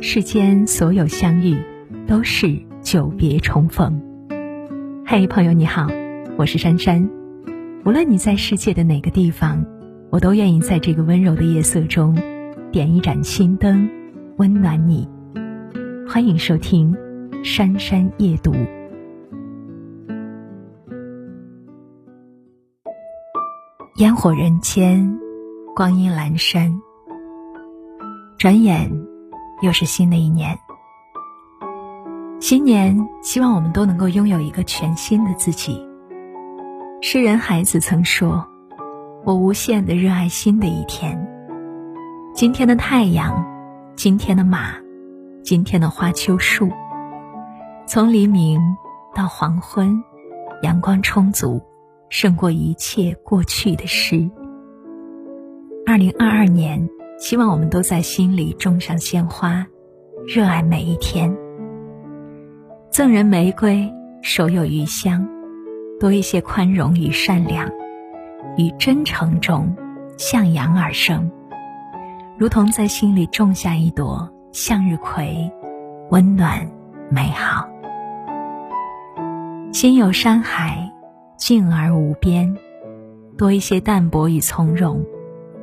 世间所有相遇，都是久别重逢。嘿，朋友你好，我是珊珊。无论你在世界的哪个地方，我都愿意在这个温柔的夜色中，点一盏心灯，温暖你。欢迎收听《珊珊夜读》。烟火人间，光阴阑珊。转眼，又是新的一年。新年，希望我们都能够拥有一个全新的自己。诗人海子曾说：“我无限的热爱新的一天。今天的太阳，今天的马，今天的花秋树。从黎明到黄昏，阳光充足，胜过一切过去的诗。二零二二年。”希望我们都在心里种上鲜花，热爱每一天。赠人玫瑰，手有余香，多一些宽容与善良，与真诚中向阳而生，如同在心里种下一朵向日葵，温暖美好。心有山海，静而无边，多一些淡泊与从容。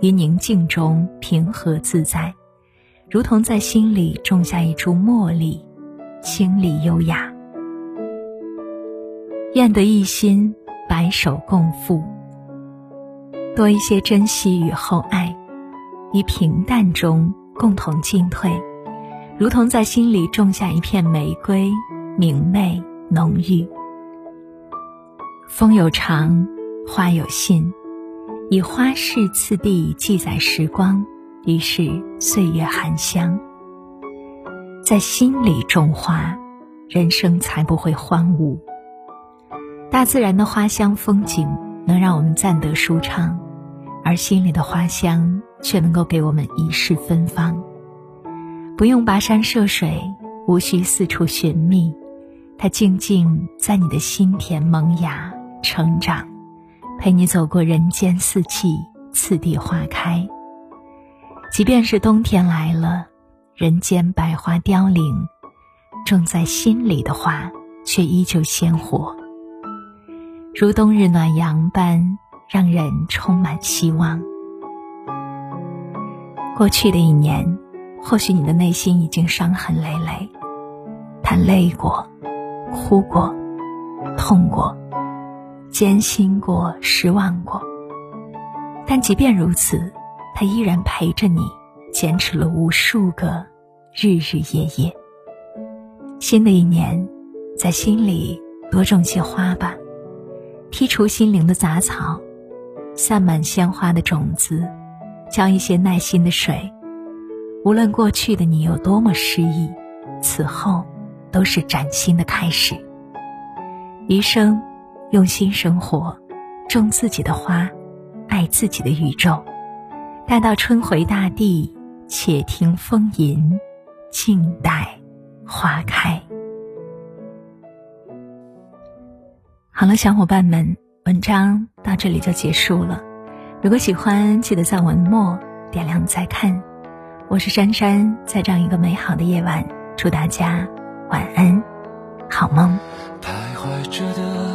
于宁静中平和自在，如同在心里种下一株茉莉，清丽优雅。愿得一心，白首共赴。多一些珍惜与厚爱，于平淡中共同进退，如同在心里种下一片玫瑰，明媚浓郁。风有长，花有信。以花式次第记载时光，于是岁月含香。在心里种花，人生才不会荒芜。大自然的花香风景能让我们暂得舒畅，而心里的花香却能够给我们一世芬芳。不用跋山涉水，无需四处寻觅，它静静在你的心田萌芽成长。陪你走过人间四季，次第花开。即便是冬天来了，人间百花凋零，种在心里的花却依旧鲜活，如冬日暖阳般，让人充满希望。过去的一年，或许你的内心已经伤痕累累，他累过，哭过，痛过。艰辛过，失望过，但即便如此，他依然陪着你，坚持了无数个日日夜夜。新的一年，在心里多种些花吧，剔除心灵的杂草，散满鲜花的种子，浇一些耐心的水。无论过去的你有多么失意，此后都是崭新的开始。余生。用心生活，种自己的花，爱自己的宇宙。待到春回大地，且听风吟，静待花开。好了，小伙伴们，文章到这里就结束了。如果喜欢，记得在文末点亮再看。我是珊珊，在这样一个美好的夜晚，祝大家晚安，好梦。徘徊着的，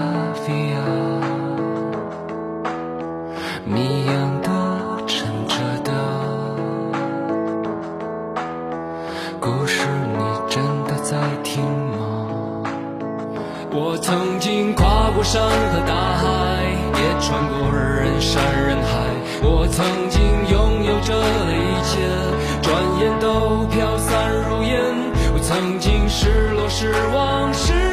是，你真的在听吗？我曾经跨过山和大海，也穿过人山人海。我曾经拥有着一切，转眼都飘散如烟。我曾经失落失望失。